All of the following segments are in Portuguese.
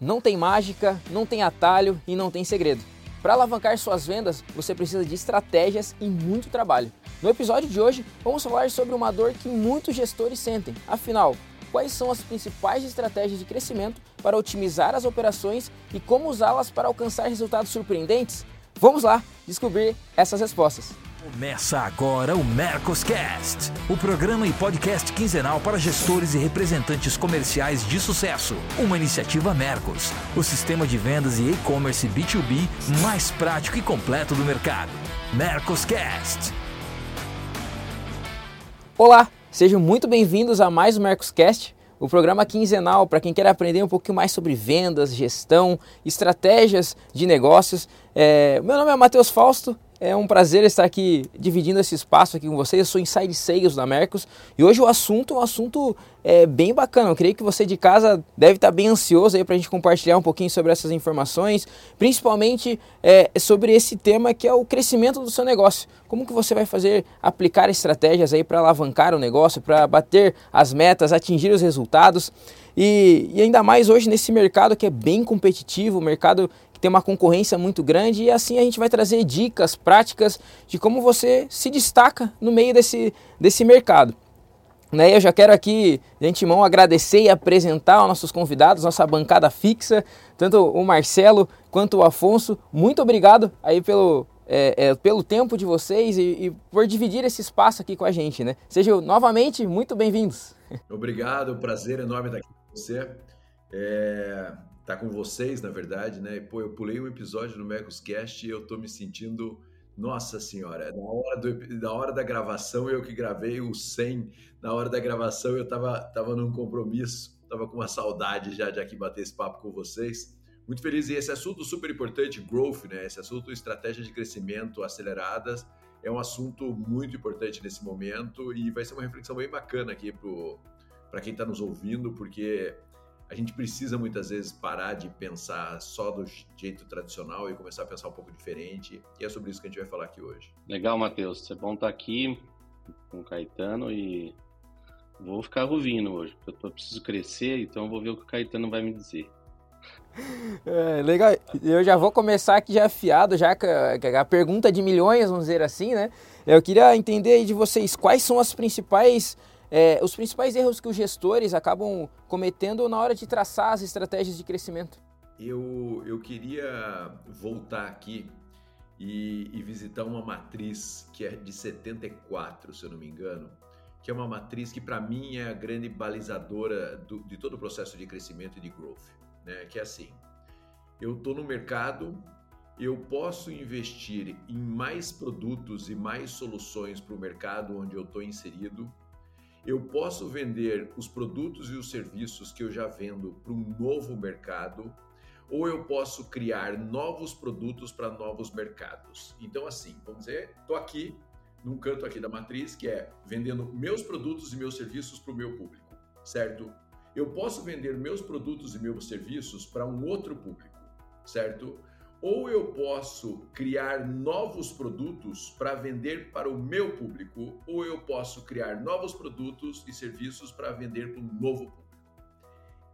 Não tem mágica, não tem atalho e não tem segredo. Para alavancar suas vendas, você precisa de estratégias e muito trabalho. No episódio de hoje, vamos falar sobre uma dor que muitos gestores sentem. Afinal, quais são as principais estratégias de crescimento para otimizar as operações e como usá-las para alcançar resultados surpreendentes? Vamos lá descobrir essas respostas. Começa agora o Mercoscast, o programa e podcast quinzenal para gestores e representantes comerciais de sucesso. Uma iniciativa Mercos, o sistema de vendas e e-commerce B2B mais prático e completo do mercado. Mercoscast. Olá, sejam muito bem-vindos a mais um Mercoscast, o programa quinzenal para quem quer aprender um pouquinho mais sobre vendas, gestão, estratégias de negócios. É, meu nome é Matheus Fausto, é um prazer estar aqui dividindo esse espaço aqui com vocês. Eu sou Inside Sales da Mercos e hoje o assunto é um assunto é, bem bacana. Eu creio que você de casa deve estar bem ansioso aí para a gente compartilhar um pouquinho sobre essas informações, principalmente é, sobre esse tema que é o crescimento do seu negócio. Como que você vai fazer aplicar estratégias aí para alavancar o negócio, para bater as metas, atingir os resultados. E, e, ainda mais hoje nesse mercado que é bem competitivo, mercado tem uma concorrência muito grande e assim a gente vai trazer dicas práticas de como você se destaca no meio desse, desse mercado. Né, eu já quero aqui, de antemão, agradecer e apresentar aos nossos convidados, nossa bancada fixa, tanto o Marcelo quanto o Afonso. Muito obrigado aí pelo, é, é, pelo tempo de vocês e, e, por dividir esse espaço aqui com a gente. Né? Sejam novamente muito bem-vindos. Obrigado, prazer enorme estar aqui com você. É, tá com vocês, na verdade, né? Pô, eu pulei um episódio no Mercoscast e eu tô me sentindo, nossa senhora, na hora, do, na hora da gravação eu que gravei o 100, na hora da gravação eu tava, tava num compromisso, tava com uma saudade já de aqui bater esse papo com vocês. Muito feliz e esse assunto super importante, growth, né? Esse assunto estratégia de crescimento aceleradas é um assunto muito importante nesse momento e vai ser uma reflexão bem bacana aqui para quem está nos ouvindo, porque a gente precisa muitas vezes parar de pensar só do jeito tradicional e começar a pensar um pouco diferente. E é sobre isso que a gente vai falar aqui hoje. Legal, Matheus. É bom estar aqui com o Caetano e vou ficar ouvindo hoje. Eu preciso crescer, então vou ver o que o Caetano vai me dizer. É, legal. Eu já vou começar aqui já afiado, já com a, a pergunta de milhões, vamos dizer assim, né? Eu queria entender de vocês quais são as principais é, os principais erros que os gestores acabam cometendo na hora de traçar as estratégias de crescimento? Eu, eu queria voltar aqui e, e, visitar uma matriz que é de 74, se eu não me engano, que é uma matriz que para mim é a grande balizadora do, de todo o processo de crescimento e de growth, né? Que é assim, eu estou no mercado, eu posso investir em mais produtos e mais soluções para o mercado onde eu estou inserido eu posso vender os produtos e os serviços que eu já vendo para um novo mercado, ou eu posso criar novos produtos para novos mercados. Então, assim, vamos dizer, estou aqui num canto aqui da matriz que é vendendo meus produtos e meus serviços para o meu público, certo? Eu posso vender meus produtos e meus serviços para um outro público, certo? Ou eu posso criar novos produtos para vender para o meu público, ou eu posso criar novos produtos e serviços para vender para um novo público.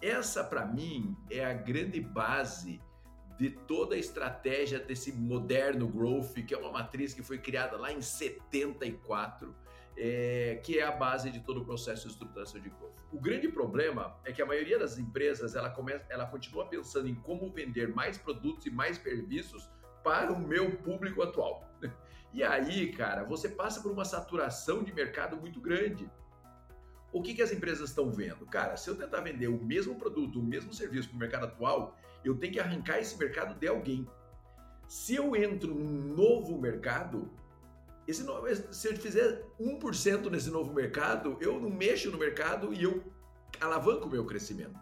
Essa, para mim, é a grande base de toda a estratégia desse moderno growth, que é uma matriz que foi criada lá em 74 é, que é a base de todo o processo de estruturação de growth. O grande problema é que a maioria das empresas ela, começa, ela continua pensando em como vender mais produtos e mais serviços para o meu público atual. E aí, cara, você passa por uma saturação de mercado muito grande. O que, que as empresas estão vendo? Cara, se eu tentar vender o mesmo produto, o mesmo serviço para o mercado atual, eu tenho que arrancar esse mercado de alguém. Se eu entro num novo mercado, esse, se eu fizer 1% nesse novo mercado, eu não mexo no mercado e eu alavanco o meu crescimento.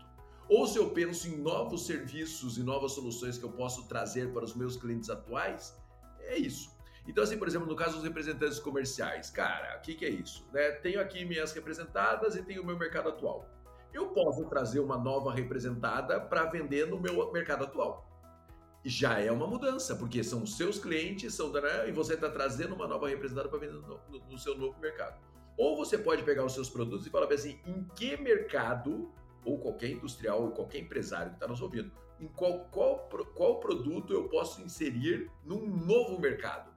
Ou se eu penso em novos serviços e novas soluções que eu posso trazer para os meus clientes atuais, é isso. Então, assim, por exemplo, no caso dos representantes comerciais, cara, o que, que é isso? Né? Tenho aqui minhas representadas e tenho o meu mercado atual. Eu posso trazer uma nova representada para vender no meu mercado atual já é uma mudança, porque são seus clientes, são e você está trazendo uma nova representada para vender no, no, no, seu novo mercado. Ou você pode pegar os seus produtos e falar assim, em que mercado ou qualquer industrial ou qualquer empresário que está nos ouvindo, em qual, qual, qual produto eu posso inserir num novo mercado?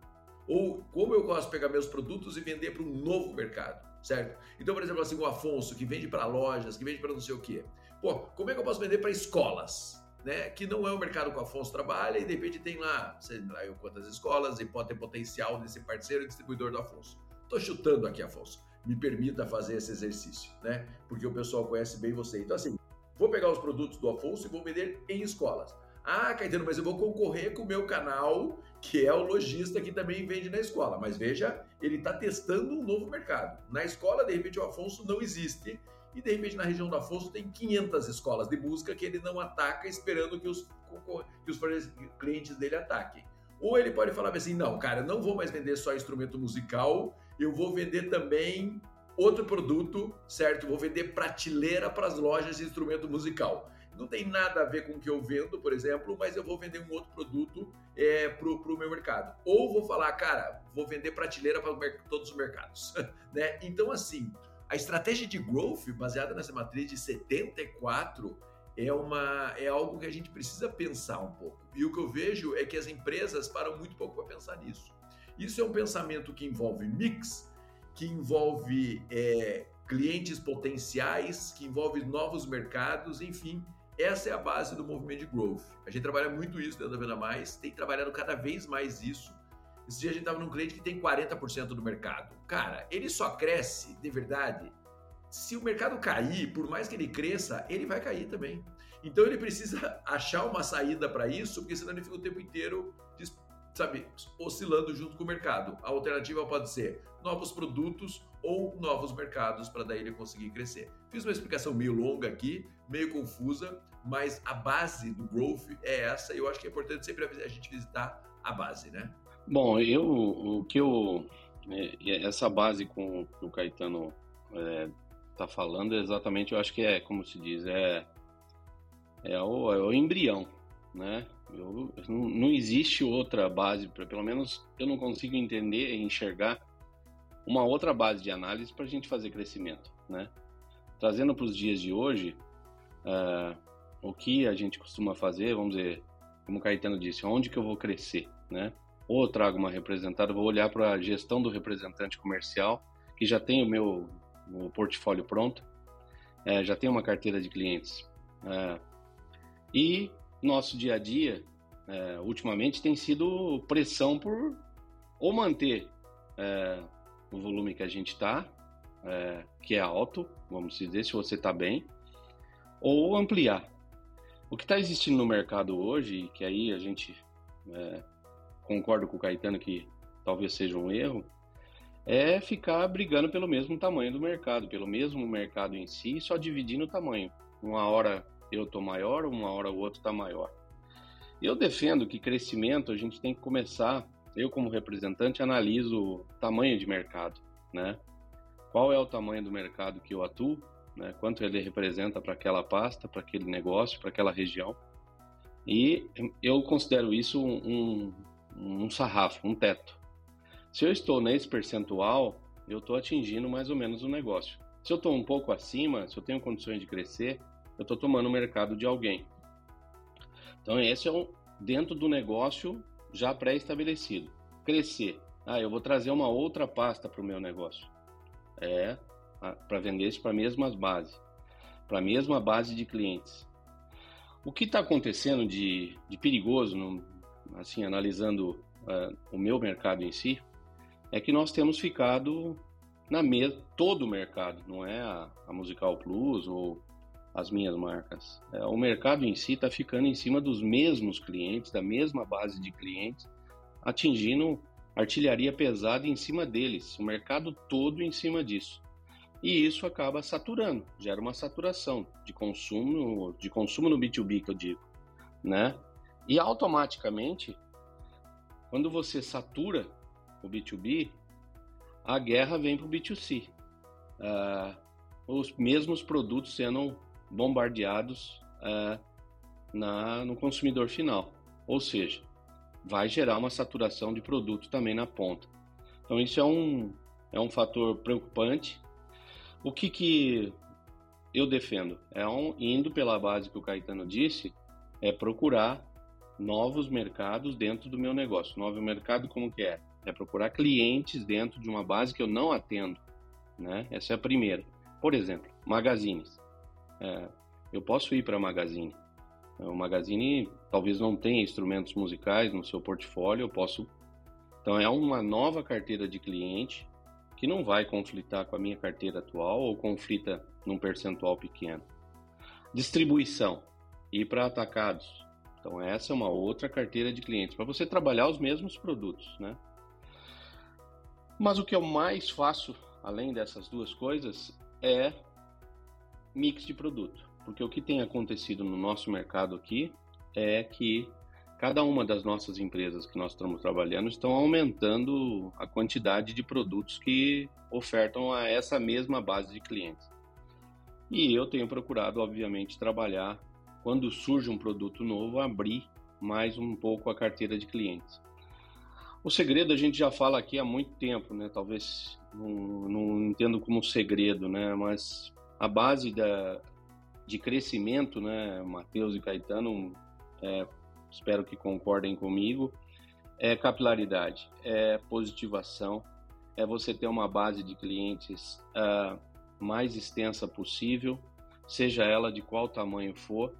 Ou como eu posso pegar meus produtos e vender para um novo mercado, certo? Então, por exemplo, assim, o Afonso, que vende para lojas, que vende para não sei o quê. Pô, como é que eu posso vender para escolas? Né, que não é o mercado que o Afonso trabalha e de repente tem lá, sei lá eu quantas escolas e pode ter potencial nesse parceiro distribuidor do Afonso. Estou chutando aqui, Afonso. Me permita fazer esse exercício, né? Porque o pessoal conhece bem você. Então, assim, vou pegar os produtos do Afonso e vou vender em escolas. Ah, Caetano, mas eu vou concorrer com o meu canal, que é o lojista que também vende na escola. Mas veja, ele está testando um novo mercado. Na escola, de repente, o Afonso não existe. E de repente, na região do Afonso, tem 500 escolas de música que ele não ataca, esperando que os, que os clientes dele ataquem. Ou ele pode falar assim: não, cara, não vou mais vender só instrumento musical, eu vou vender também outro produto, certo? Vou vender prateleira para as lojas de instrumento musical não tem nada a ver com o que eu vendo, por exemplo, mas eu vou vender um outro produto é, para o meu mercado. Ou vou falar, cara, vou vender prateleira para todos os mercados. né? Então, assim, a estratégia de growth, baseada nessa matriz de 74, é, uma, é algo que a gente precisa pensar um pouco. E o que eu vejo é que as empresas param muito pouco para pensar nisso. Isso é um pensamento que envolve mix, que envolve é, clientes potenciais, que envolve novos mercados, enfim, essa é a base do movimento de growth. A gente trabalha muito isso dentro da Venda Mais, tem trabalhado cada vez mais isso. Esse dia a gente estava num cliente que tem 40% do mercado. Cara, ele só cresce, de verdade, se o mercado cair, por mais que ele cresça, ele vai cair também. Então ele precisa achar uma saída para isso, porque senão ele fica o tempo inteiro sabe, oscilando junto com o mercado. A alternativa pode ser novos produtos ou novos mercados para daí ele conseguir crescer. Fiz uma explicação meio longa aqui, meio confusa, mas a base do growth é essa e eu acho que é importante sempre a gente visitar a base, né? Bom, eu o que eu é, essa base com que o Caetano é, tá falando exatamente, eu acho que é como se diz, é é o, é o embrião, né? Eu, não, existe outra base, pelo menos eu não consigo entender e enxergar uma outra base de análise para a gente fazer crescimento, né? Trazendo para os dias de hoje, uh, o que a gente costuma fazer, vamos dizer, como o Caetano disse, onde que eu vou crescer, né? Ou trago uma representada, vou olhar para a gestão do representante comercial, que já tem o meu, meu portfólio pronto, é, já tem uma carteira de clientes. É, e nosso dia a dia, é, ultimamente, tem sido pressão por ou manter é, o volume que a gente está, é, que é alto, vamos dizer, se você está bem, ou ampliar. O que está existindo no mercado hoje, que aí a gente é, concorda com o Caetano que talvez seja um erro, é ficar brigando pelo mesmo tamanho do mercado, pelo mesmo mercado em si, só dividindo o tamanho. Uma hora eu estou maior, uma hora o outro está maior. Eu defendo que crescimento a gente tem que começar, eu como representante analiso tamanho de mercado, né? Qual é o tamanho do mercado que eu atuo, né? Quanto ele representa para aquela pasta, para aquele negócio, para aquela região. E eu considero isso um, um sarrafo, um teto. Se eu estou nesse percentual, eu estou atingindo mais ou menos o negócio. Se eu estou um pouco acima, se eu tenho condições de crescer, eu estou tomando o mercado de alguém. Então, esse é um dentro do negócio já pré-estabelecido. Crescer. Ah, eu vou trazer uma outra pasta para o meu negócio. É, para vender isso para a mesma base, para a mesma base de clientes. O que está acontecendo de, de perigoso, no, assim, analisando uh, o meu mercado em si, é que nós temos ficado na mesa, todo o mercado, não é a, a Musical Plus ou as minhas marcas. É, o mercado em si está ficando em cima dos mesmos clientes, da mesma base de clientes, atingindo artilharia pesada em cima deles, o mercado todo em cima disso. E isso acaba saturando, gera uma saturação de consumo, de consumo no B2B que eu digo, né? E automaticamente, quando você satura o B2B, a guerra vem para o B2C. Uh, os mesmos produtos sendo bombardeados uh, na, no consumidor final. Ou seja, vai gerar uma saturação de produto também na ponta. Então isso é um, é um fator preocupante. O que, que eu defendo? É um, indo pela base que o Caetano disse, é procurar novos mercados dentro do meu negócio. Novo mercado como que é? É procurar clientes dentro de uma base que eu não atendo, né? Essa é a primeira. Por exemplo, magazines. É, eu posso ir para magazine. O magazine talvez não tenha instrumentos musicais no seu portfólio, eu posso. Então é uma nova carteira de cliente que não vai conflitar com a minha carteira atual ou conflita num percentual pequeno. Distribuição, ir para atacados. Então essa é uma outra carteira de clientes para você trabalhar os mesmos produtos, né? Mas o que eu mais faço, além dessas duas coisas, é mix de produto. Porque o que tem acontecido no nosso mercado aqui é que cada uma das nossas empresas que nós estamos trabalhando estão aumentando a quantidade de produtos que ofertam a essa mesma base de clientes. E eu tenho procurado, obviamente, trabalhar quando surge um produto novo, abrir mais um pouco a carteira de clientes. O segredo a gente já fala aqui há muito tempo, né? Talvez não, não entendo como segredo, né? Mas a base da, de crescimento, né? Matheus e Caetano, é, espero que concordem comigo, é capilaridade, é positivação, é você ter uma base de clientes uh, mais extensa possível, seja ela de qual tamanho for,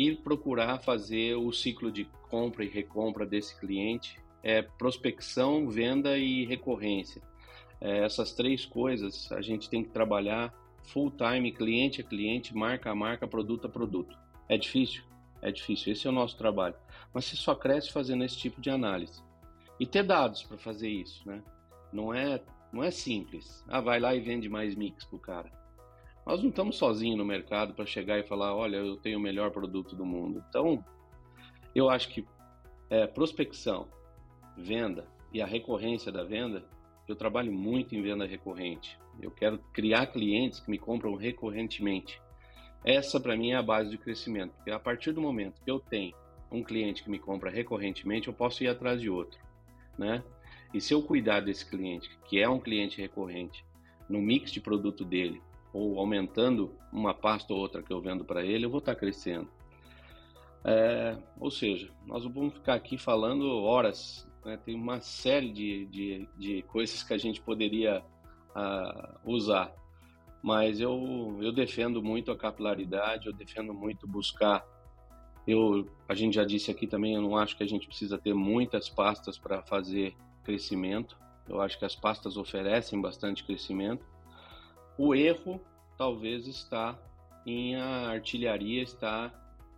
e procurar fazer o ciclo de compra e recompra desse cliente é prospecção, venda e recorrência. É, essas três coisas a gente tem que trabalhar full time, cliente a cliente, marca a marca, produto a produto. É difícil? É difícil. Esse é o nosso trabalho. Mas você só cresce fazendo esse tipo de análise. E ter dados para fazer isso, né? Não é, não é simples. Ah, vai lá e vende mais mix pro cara. Nós não estamos sozinhos no mercado para chegar e falar, olha, eu tenho o melhor produto do mundo. Então, eu acho que é, prospecção, venda e a recorrência da venda, eu trabalho muito em venda recorrente. Eu quero criar clientes que me compram recorrentemente. Essa para mim é a base do crescimento, porque a partir do momento que eu tenho um cliente que me compra recorrentemente, eu posso ir atrás de outro, né? E se eu cuidar desse cliente, que é um cliente recorrente, no mix de produto dele, ou aumentando uma pasta ou outra que eu vendo para ele, eu vou estar tá crescendo. É, ou seja, nós vamos ficar aqui falando horas né? Tem uma série de, de, de, coisas que a gente poderia uh, usar, mas eu, eu defendo muito a capilaridade, eu defendo muito buscar. Eu, a gente já disse aqui também, eu não acho que a gente precisa ter muitas pastas para fazer crescimento. Eu acho que as pastas oferecem bastante crescimento. O erro talvez está em a artilharia está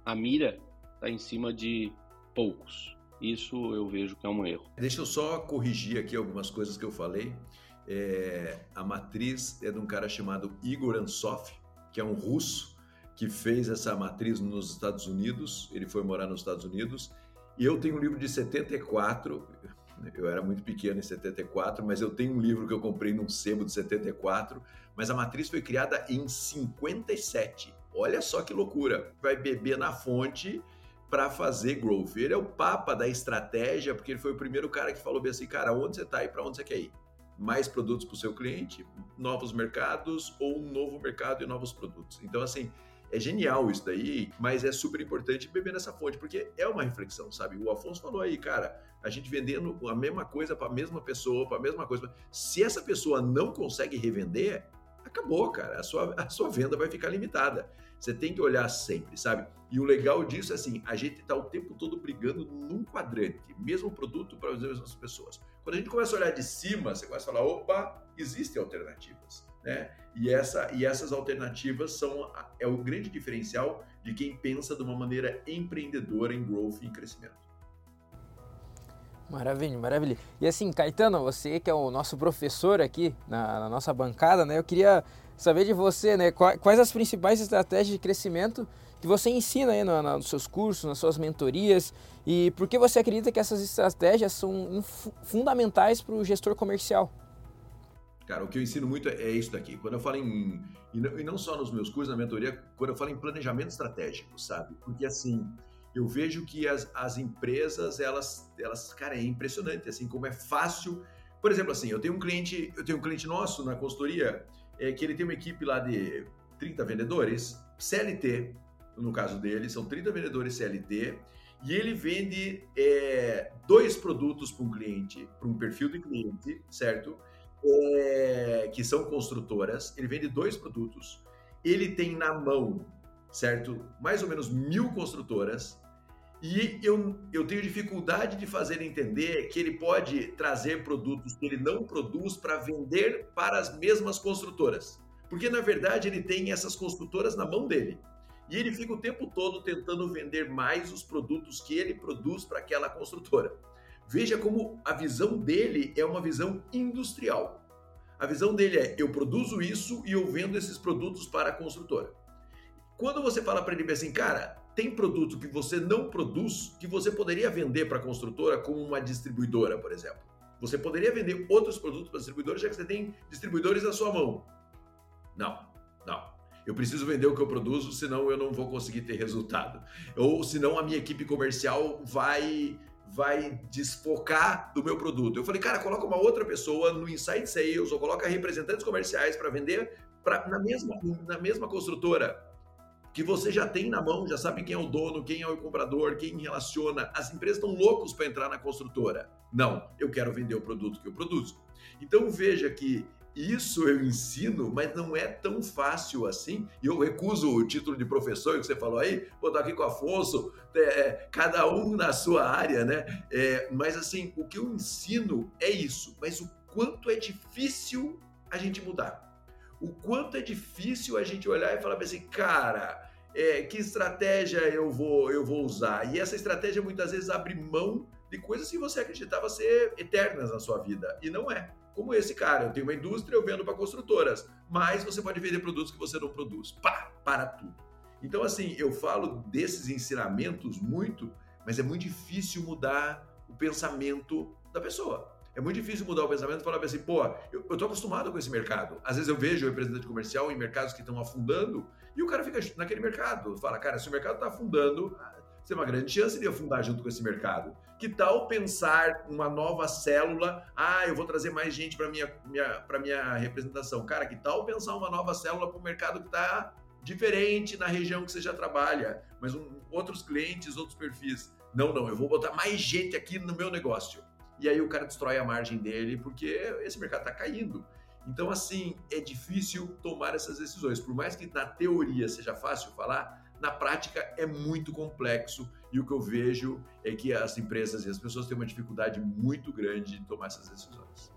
a mira está em cima de poucos. Isso eu vejo que é um erro. Deixa eu só corrigir aqui algumas coisas que eu falei. É, a matriz é de um cara chamado Igor Ansoff, que é um russo que fez essa matriz nos Estados Unidos. Ele foi morar nos Estados Unidos. E eu tenho um livro de 74. Eu era muito pequeno em 74, mas eu tenho um livro que eu comprei num sebo de 74. Mas a matriz foi criada em 57. Olha só que loucura! Vai beber na fonte para fazer growth. Ele é o papa da estratégia, porque ele foi o primeiro cara que falou bem assim, cara, onde você está e para onde você quer ir? Mais produtos para o seu cliente, novos mercados ou um novo mercado e novos produtos. Então, assim, é genial isso daí, mas é super importante beber nessa fonte, porque é uma reflexão, sabe? O Afonso falou aí, cara, a gente vendendo a mesma coisa para a mesma pessoa, para a mesma coisa. Se essa pessoa não consegue revender, acabou, cara. A sua, a sua venda vai ficar limitada. Você tem que olhar sempre, sabe? E o legal disso é assim, a gente está o tempo todo brigando num quadrante, mesmo produto para as mesmas pessoas. Quando a gente começa a olhar de cima, você começa a falar, opa, existem alternativas, né? E, essa, e essas alternativas são é o grande diferencial de quem pensa de uma maneira empreendedora em growth e em crescimento. Maravilha, maravilha. E assim, Caetano, você que é o nosso professor aqui na, na nossa bancada, né? Eu queria saber de você, né? Quais as principais estratégias de crescimento que você ensina aí no, no, nos seus cursos, nas suas mentorias e por que você acredita que essas estratégias são fundamentais para o gestor comercial? Cara, o que eu ensino muito é isso daqui. Quando eu falo em. E não, e não só nos meus cursos, na mentoria, quando eu falo em planejamento estratégico, sabe? Porque assim, eu vejo que as, as empresas, elas, elas, cara, é impressionante, assim, como é fácil. Por exemplo, assim, eu tenho um cliente, eu tenho um cliente nosso na consultoria, é, que ele tem uma equipe lá de 30 vendedores CLT, no caso dele, são 30 vendedores CLT, e ele vende é, dois produtos para um cliente, para um perfil de cliente, certo? É, que são construtoras. Ele vende dois produtos. Ele tem na mão, certo? Mais ou menos mil construtoras. E eu, eu tenho dificuldade de fazer entender que ele pode trazer produtos que ele não produz para vender para as mesmas construtoras. Porque, na verdade, ele tem essas construtoras na mão dele. E ele fica o tempo todo tentando vender mais os produtos que ele produz para aquela construtora. Veja como a visão dele é uma visão industrial. A visão dele é: eu produzo isso e eu vendo esses produtos para a construtora. Quando você fala para ele assim, cara, tem produto que você não produz que você poderia vender para a construtora como uma distribuidora, por exemplo. Você poderia vender outros produtos para distribuidores já que você tem distribuidores na sua mão. Não, não. Eu preciso vender o que eu produzo, senão eu não vou conseguir ter resultado. Ou senão a minha equipe comercial vai vai desfocar do meu produto. Eu falei, cara, coloca uma outra pessoa no Inside Sales ou coloca representantes comerciais para vender pra, na, mesma, na mesma construtora que você já tem na mão, já sabe quem é o dono, quem é o comprador, quem relaciona. As empresas estão loucos para entrar na construtora. Não, eu quero vender o produto que eu produzo. Então veja que isso eu ensino, mas não é tão fácil assim. E eu recuso o título de professor que você falou aí, vou estar aqui com o Afonso, é, é, cada um na sua área, né? É, mas assim, o que eu ensino é isso, mas o quanto é difícil a gente mudar. O quanto é difícil a gente olhar e falar assim, cara, é, que estratégia eu vou, eu vou usar? E essa estratégia muitas vezes abre mão de coisas que você acreditava ser eternas na sua vida, e não é como esse cara. Eu tenho uma indústria, eu vendo para construtoras, mas você pode vender produtos que você não produz. Pá, para tudo. Então, assim, eu falo desses ensinamentos muito, mas é muito difícil mudar o pensamento da pessoa. É muito difícil mudar o pensamento e falar assim, pô, eu, eu tô acostumado com esse mercado. Às vezes eu vejo o representante comercial em mercados que estão afundando e o cara fica naquele mercado. Fala, cara, se o mercado está afundando, você tem uma grande chance de afundar junto com esse mercado. Que tal pensar uma nova célula? Ah, eu vou trazer mais gente para minha, minha, minha representação. Cara, que tal pensar uma nova célula para o mercado que está diferente na região que você já trabalha, mas um, outros clientes, outros perfis. Não, não, eu vou botar mais gente aqui no meu negócio. E aí o cara destrói a margem dele porque esse mercado está caindo. Então, assim, é difícil tomar essas decisões. Por mais que na teoria seja fácil falar, na prática é muito complexo e o que eu vejo é que as empresas e as pessoas têm uma dificuldade muito grande de tomar essas decisões.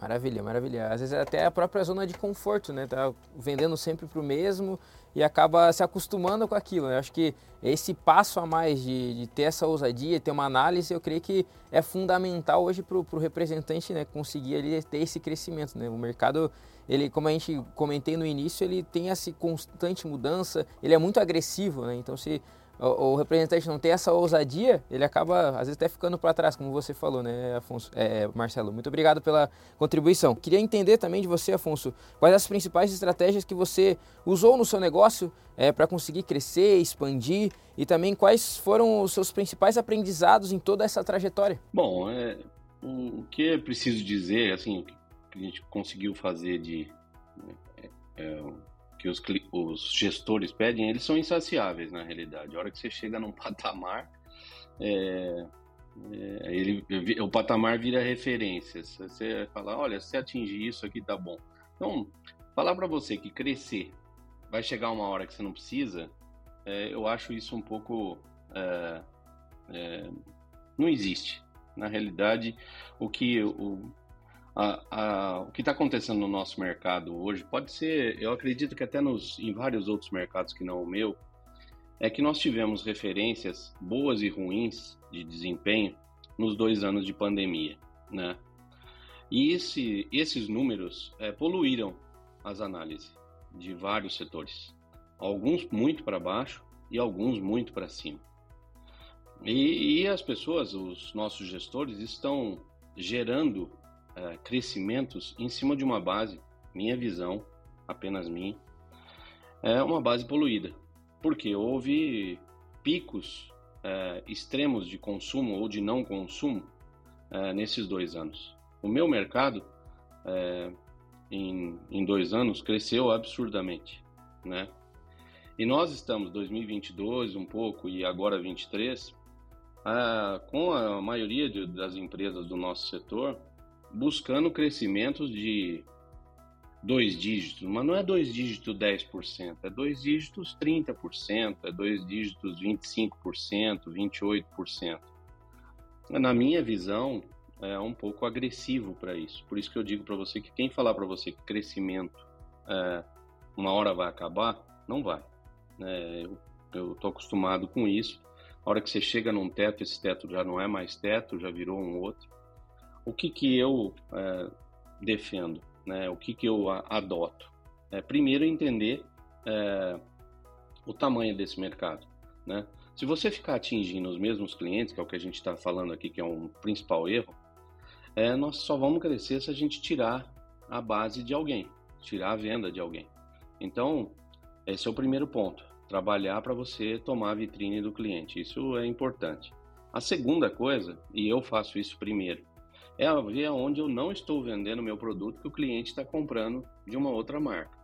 Maravilha, maravilha. Às vezes é até a própria zona de conforto, né? Tá vendendo sempre para o mesmo e acaba se acostumando com aquilo. Eu acho que esse passo a mais de, de ter essa ousadia, ter uma análise, eu creio que é fundamental hoje para o representante né, conseguir ali, ter esse crescimento. Né? O mercado ele, como a gente comentei no início, ele tem essa constante mudança, ele é muito agressivo, né? Então, se o, o, representante não tem essa ousadia, ele acaba, às vezes, até ficando para trás, como você falou, né, Afonso? É, Marcelo, muito obrigado pela contribuição. Queria entender também de você, Afonso, quais as principais estratégias que você usou no seu negócio é, para conseguir crescer, expandir e também quais foram os seus principais aprendizados em toda essa trajetória? Bom, é, o que é preciso dizer, assim, que a gente conseguiu fazer de é, é, que os, os, gestores pedem, eles são insaciáveis na realidade. A hora que você chega num patamar, é, é, ele, o patamar vira referência. Você fala, olha, se atingir isso aqui tá bom. Então, falar para você que crescer vai chegar uma hora que você não precisa, é, eu acho isso um pouco não existe. Na realidade, o que o, a, a, o que está acontecendo no nosso mercado hoje pode ser, eu acredito que até nos, em vários outros mercados que não o meu, é que nós tivemos referências boas e ruins de desempenho nos dois anos de pandemia, né? E esse, esses números é, poluíram as análises de vários setores, alguns muito para baixo e alguns muito para cima. E, e as pessoas, os nossos gestores, estão gerando é, crescimentos em cima de uma base, minha visão, apenas minha, é uma base poluída. Porque houve picos é, extremos de consumo ou de não consumo é, nesses dois anos. O meu mercado, em, em dois anos, cresceu absurdamente. né? E nós estamos 2022 um pouco e agora 23 ah, com a maioria de, das empresas do nosso setor buscando crescimentos de dois dígitos, mas não é dois dígitos 10%, é dois dígitos 30%, é dois dígitos 25%, 28%. Na minha visão, é um pouco agressivo para isso. Por isso que eu digo para você que quem falar para você que crescimento é, uma hora vai acabar, não vai. É, eu estou acostumado com isso. A hora que você chega num teto, esse teto já não é mais teto, já virou um outro. O que, que eu é, defendo? Né? O que, que eu adoto? É, primeiro, entender é, o tamanho desse mercado. Né? Se você ficar atingindo os mesmos clientes, que é o que a gente está falando aqui, que é um principal erro, é, nós só vamos crescer se a gente tirar a base de alguém, tirar a venda de alguém. Então, esse é o primeiro ponto. Trabalhar para você tomar a vitrine do cliente. Isso é importante. A segunda coisa, e eu faço isso primeiro, é ver onde eu não estou vendendo meu produto que o cliente está comprando de uma outra marca.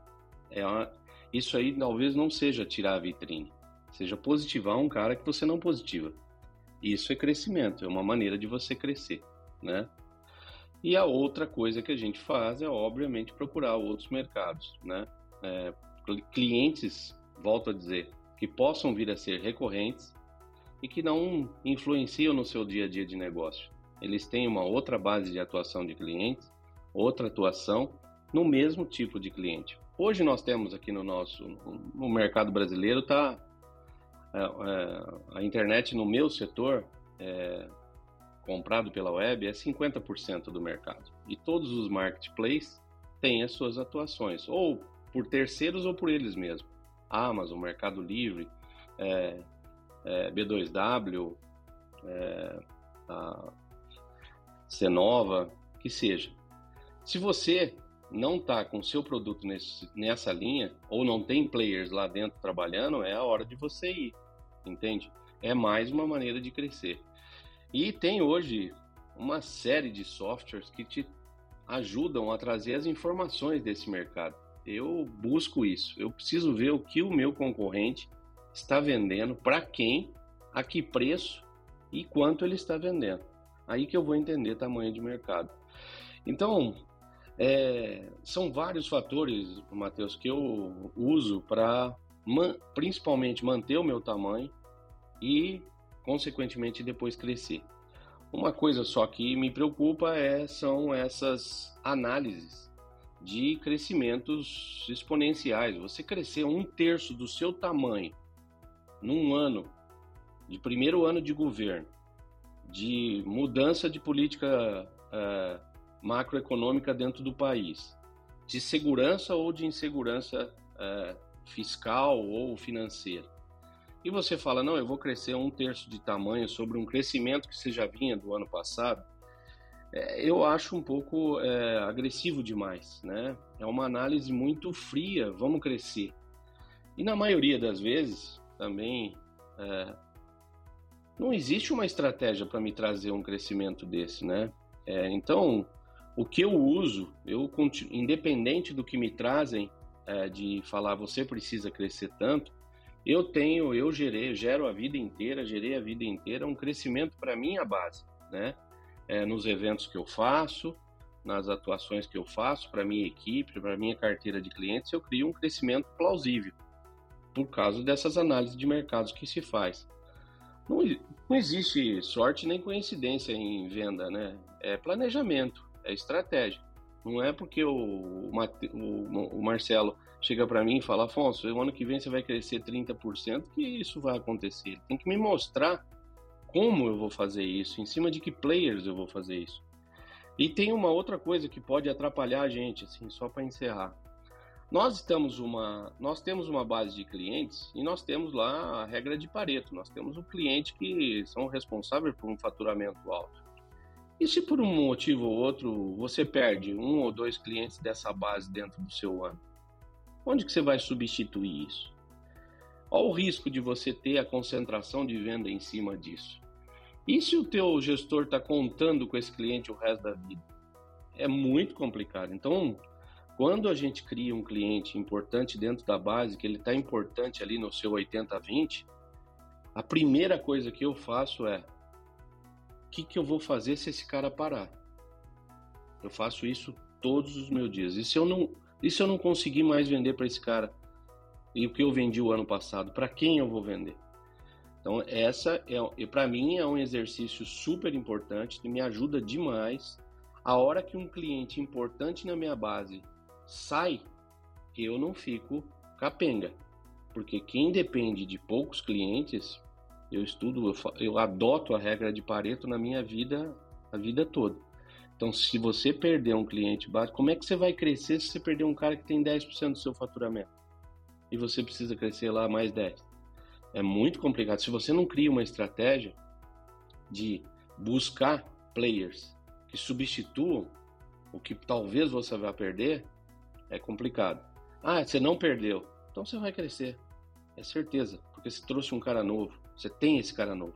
É uma, isso aí talvez não seja tirar a vitrine, seja positivar um cara que você não positiva. Isso é crescimento, é uma maneira de você crescer, né? E a outra coisa que a gente faz é, obviamente, procurar outros mercados, né? É, clientes, volto a dizer, que possam vir a ser recorrentes e que não influenciam no seu dia a dia de negócio eles têm uma outra base de atuação de clientes, outra atuação no mesmo tipo de cliente. Hoje nós temos aqui no nosso no mercado brasileiro tá é, é, a internet no meu setor é, comprado pela web é 50% do mercado e todos os marketplaces têm as suas atuações ou por terceiros ou por eles mesmos. Amazon, Mercado Livre, é, é, B2W, é, a Cenova, que seja. Se você não está com seu produto nesse, nessa linha, ou não tem players lá dentro trabalhando, é a hora de você ir, entende? É mais uma maneira de crescer. E tem hoje uma série de softwares que te ajudam a trazer as informações desse mercado. Eu busco isso. Eu preciso ver o que o meu concorrente está vendendo, para quem, a que preço e quanto ele está vendendo. Aí que eu vou entender tamanho de mercado. Então, é, são vários fatores, Matheus, que eu uso para man, principalmente manter o meu tamanho e, consequentemente, depois crescer. Uma coisa só que me preocupa é, são essas análises de crescimentos exponenciais. Você crescer um terço do seu tamanho num ano, de primeiro ano de governo, de mudança de política uh, macroeconômica dentro do país, de segurança ou de insegurança uh, fiscal ou financeira. E você fala, não, eu vou crescer um terço de tamanho sobre um crescimento que você já vinha do ano passado, é, eu acho um pouco é, agressivo demais, né? É uma análise muito fria, vamos crescer. E na maioria das vezes, também é, não existe uma estratégia para me trazer um crescimento desse, né? É, então, o que eu uso, eu continuo, independente do que me trazem é, de falar você precisa crescer tanto, eu tenho, eu gerei, gero a vida inteira, gerei a vida inteira um crescimento para minha base, né? É, nos eventos que eu faço, nas atuações que eu faço para minha equipe, para minha carteira de clientes, eu crio um crescimento plausível por causa dessas análises de mercados que se faz. Não, não existe sorte nem coincidência em venda, né? É planejamento, é estratégia. Não é porque o, o, o Marcelo chega para mim e fala, Afonso, o ano que vem você vai crescer 30%, que isso vai acontecer. Ele tem que me mostrar como eu vou fazer isso, em cima de que players eu vou fazer isso. E tem uma outra coisa que pode atrapalhar a gente, assim, só para encerrar. Nós estamos uma, nós temos uma base de clientes e nós temos lá a regra de Pareto. Nós temos o cliente que são responsáveis por um faturamento alto. E se por um motivo ou outro você perde um ou dois clientes dessa base dentro do seu ano, onde que você vai substituir isso? Olha o risco de você ter a concentração de venda em cima disso. E se o teu gestor está contando com esse cliente o resto da vida? É muito complicado. Então, Quando a gente cria um cliente importante dentro da base, que ele está importante ali no seu 80-20, a primeira coisa que eu faço é: o que, que eu vou fazer se esse cara parar? Eu faço isso todos os meus dias. E se eu não, e se eu não conseguir mais vender para esse cara? E o que eu vendi o ano passado? Para quem eu vou vender? Então, essa é, para mim é um exercício super importante, que me ajuda demais. A hora que um cliente importante na minha base sai, eu não fico capenga. Porque quem depende de poucos clientes, eu estudo, eu, eu adoto a regra de Pareto na minha vida, a vida toda. Então, se você perder um cliente básico, como é que você vai crescer se você perder um cara que tem 10% do seu faturamento? E você precisa crescer lá mais 10%? é muito complicado. Se você não cria uma estratégia de buscar players que substituam o que talvez você vá perder, é complicado. Ah, você não perdeu. Então você vai crescer. É certeza. Porque você trouxe um cara novo. Você tem esse cara novo.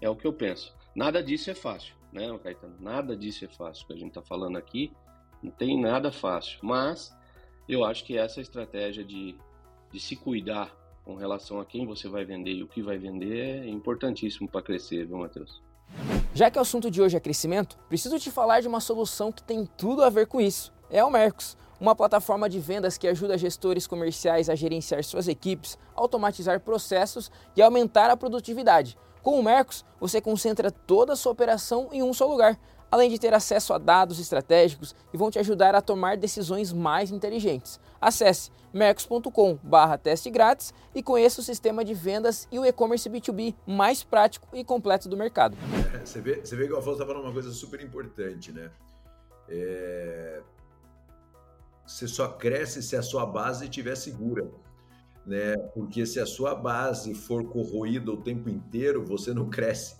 É o que eu penso. Nada disso é fácil, né, Caetano? Nada disso é fácil. O que a gente está falando aqui não tem nada fácil. Mas eu acho que essa estratégia de, de se cuidar com relação a quem você vai vender e o que vai vender é importantíssimo para crescer, viu, Matheus? Já que o assunto de hoje é crescimento, preciso te falar de uma solução que tem tudo a ver com isso. É o Mercos, uma plataforma de vendas que ajuda gestores comerciais a gerenciar suas equipes, automatizar processos e aumentar a produtividade. Com o Mercos, você concentra toda a sua operação em um só lugar, além de ter acesso a dados estratégicos e vão te ajudar a tomar decisões mais inteligentes. Acesse mercos.com/teste grátis e conheça o sistema de vendas e o e-commerce B2B mais prático e completo do mercado. É, você, vê, você vê que o Afonso está falando uma coisa super importante, né? É... Você só cresce se a sua base estiver segura. Né? Porque se a sua base for corroída o tempo inteiro, você não cresce.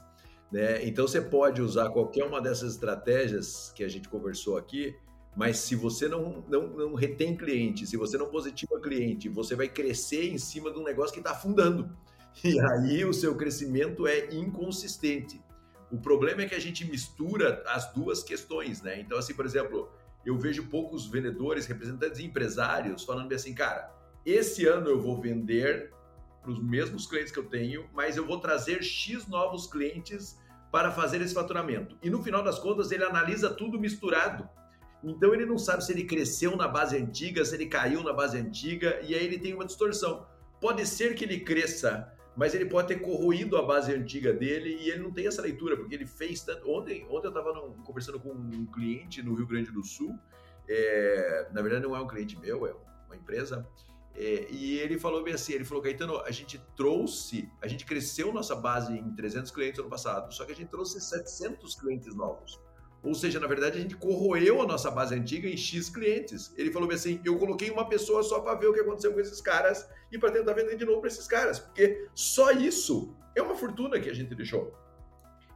Né? Então você pode usar qualquer uma dessas estratégias que a gente conversou aqui, mas se você não, não, não retém cliente, se você não positiva cliente, você vai crescer em cima de um negócio que está afundando. E aí o seu crescimento é inconsistente. O problema é que a gente mistura as duas questões, né? Então, assim, por exemplo, eu vejo poucos vendedores, representantes e empresários falando assim, cara, esse ano eu vou vender para os mesmos clientes que eu tenho, mas eu vou trazer X novos clientes para fazer esse faturamento. E no final das contas, ele analisa tudo misturado. Então ele não sabe se ele cresceu na base antiga, se ele caiu na base antiga, e aí ele tem uma distorção. Pode ser que ele cresça, mas ele pode ter corroído a base antiga dele e ele não tem essa leitura, porque ele fez tanto. Ontem, ontem eu estava conversando com um cliente no Rio Grande do Sul, é... na verdade não é um cliente meu, é uma empresa, é, e ele falou bem assim, ele falou, Caetano, a gente trouxe, a gente cresceu nossa base em 300 clientes ano passado, só que a gente trouxe 700 clientes novos. Ou seja, na verdade, a gente corroeu a nossa base antiga em X clientes. Ele falou assim, eu coloquei uma pessoa só para ver o que aconteceu com esses caras e para tentar vender de novo para esses caras, porque só isso é uma fortuna que a gente deixou.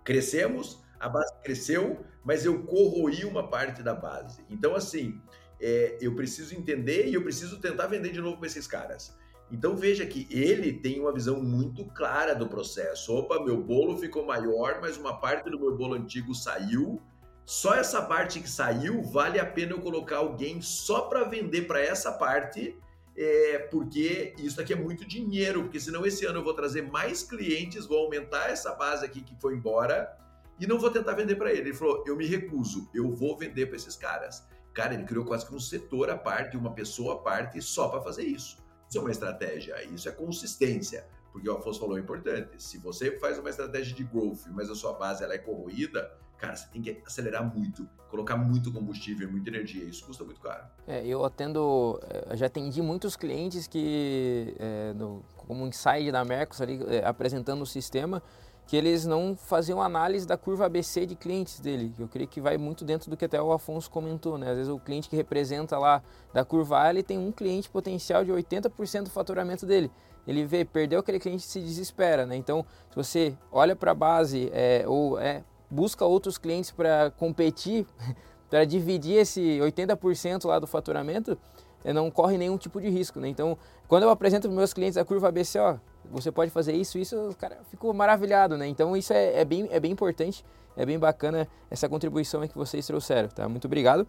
Crescemos, a base cresceu, mas eu corroí uma parte da base. Então, assim, é, eu preciso entender e eu preciso tentar vender de novo para esses caras. Então veja que ele tem uma visão muito clara do processo. Opa, meu bolo ficou maior, mas uma parte do meu bolo antigo saiu. Só essa parte que saiu vale a pena eu colocar alguém só para vender para essa parte, é, porque isso aqui é muito dinheiro. Porque senão esse ano eu vou trazer mais clientes, vou aumentar essa base aqui que foi embora e não vou tentar vender para ele. Ele falou: eu me recuso, eu vou vender para esses caras. Cara, ele criou quase que um setor à parte, uma pessoa à parte, só para fazer isso. Isso é uma estratégia, isso é consistência. Porque o Afonso falou é importante. Se você faz uma estratégia de growth, mas a sua base ela é corroída, cara, você tem que acelerar muito, colocar muito combustível, muita energia. Isso custa muito caro. É, eu atendo, eh, já atendi muitos clientes que, é, no, como inside da Mercos ali, é, apresentando o sistema, que eles não faziam análise da curva ABC de clientes dele. Eu creio que vai muito dentro do que até o Afonso comentou, né? Às vezes o cliente que representa lá da curva A, ele tem um cliente potencial de 80% do faturamento dele. Ele vê, perdeu aquele cliente se desespera, né? Então, se você olha para a base é, ou é, busca outros clientes para competir, para dividir esse 80% lá do faturamento, é, não corre nenhum tipo de risco, né? Então, quando eu apresento para meus clientes a curva ABC, ó, você pode fazer isso, isso, o cara ficou maravilhado, né? Então isso é, é, bem, é bem importante, é bem bacana essa contribuição que vocês trouxeram, tá? Muito obrigado.